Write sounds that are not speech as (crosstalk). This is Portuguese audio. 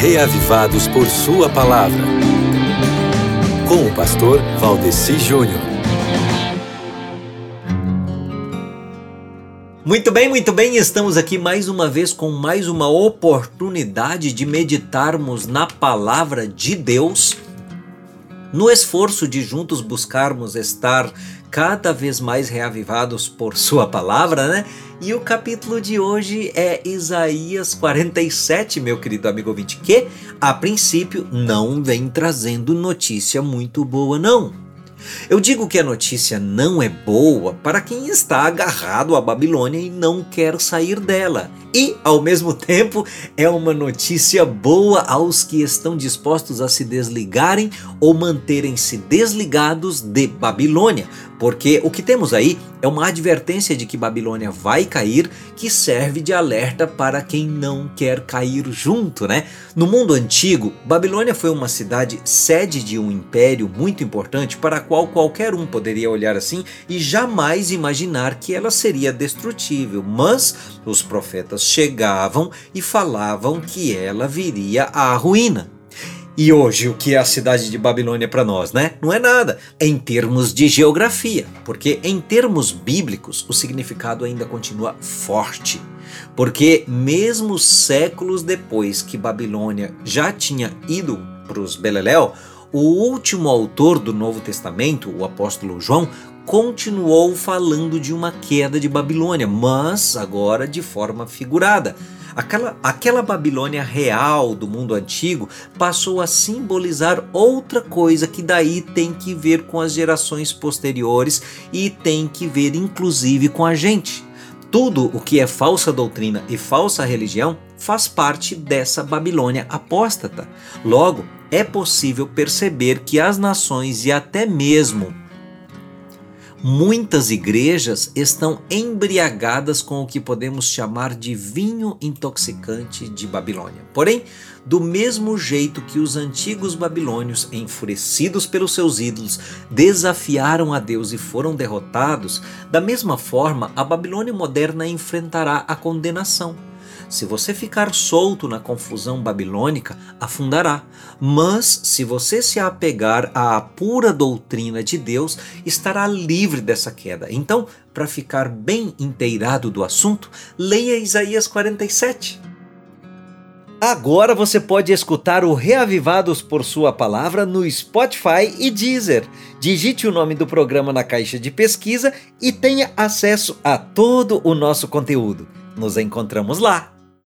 Reavivados por Sua Palavra. Com o pastor Valdeci Júnior. Muito bem, muito bem, estamos aqui mais uma vez com mais uma oportunidade de meditarmos na palavra de Deus, no esforço de juntos buscarmos estar cada vez mais reavivados por Sua palavra, né? E o capítulo de hoje é Isaías 47, meu querido amigo ouvinte, que a princípio não vem trazendo notícia muito boa, não. Eu digo que a notícia não é boa para quem está agarrado à Babilônia e não quer sair dela. E, ao mesmo (laughs) tempo, é uma notícia boa aos que estão dispostos a se desligarem ou manterem-se desligados de Babilônia, porque o que temos aí é uma advertência de que Babilônia vai cair, que serve de alerta para quem não quer cair junto, né? No mundo antigo, Babilônia foi uma cidade sede de um império muito importante para a qual qualquer um poderia olhar assim e jamais imaginar que ela seria destrutível. Mas os profetas chegavam e falavam que ela viria à ruína. E hoje, o que é a cidade de Babilônia para nós, né? Não é nada em termos de geografia, porque em termos bíblicos o significado ainda continua forte. Porque mesmo séculos depois que Babilônia já tinha ido para os Beleléu, o último autor do Novo Testamento, o apóstolo João, continuou falando de uma queda de Babilônia, mas agora de forma figurada. Aquela, aquela Babilônia real do mundo antigo passou a simbolizar outra coisa que daí tem que ver com as gerações posteriores e tem que ver inclusive com a gente. Tudo o que é falsa doutrina e falsa religião faz parte dessa Babilônia apóstata. Logo, é possível perceber que as nações e até mesmo Muitas igrejas estão embriagadas com o que podemos chamar de vinho intoxicante de Babilônia. Porém, do mesmo jeito que os antigos babilônios, enfurecidos pelos seus ídolos, desafiaram a Deus e foram derrotados, da mesma forma a Babilônia moderna enfrentará a condenação. Se você ficar solto na confusão babilônica, afundará. Mas se você se apegar à pura doutrina de Deus, estará livre dessa queda. Então, para ficar bem inteirado do assunto, leia Isaías 47. Agora você pode escutar o Reavivados por Sua Palavra no Spotify e Deezer. Digite o nome do programa na caixa de pesquisa e tenha acesso a todo o nosso conteúdo. Nos encontramos lá!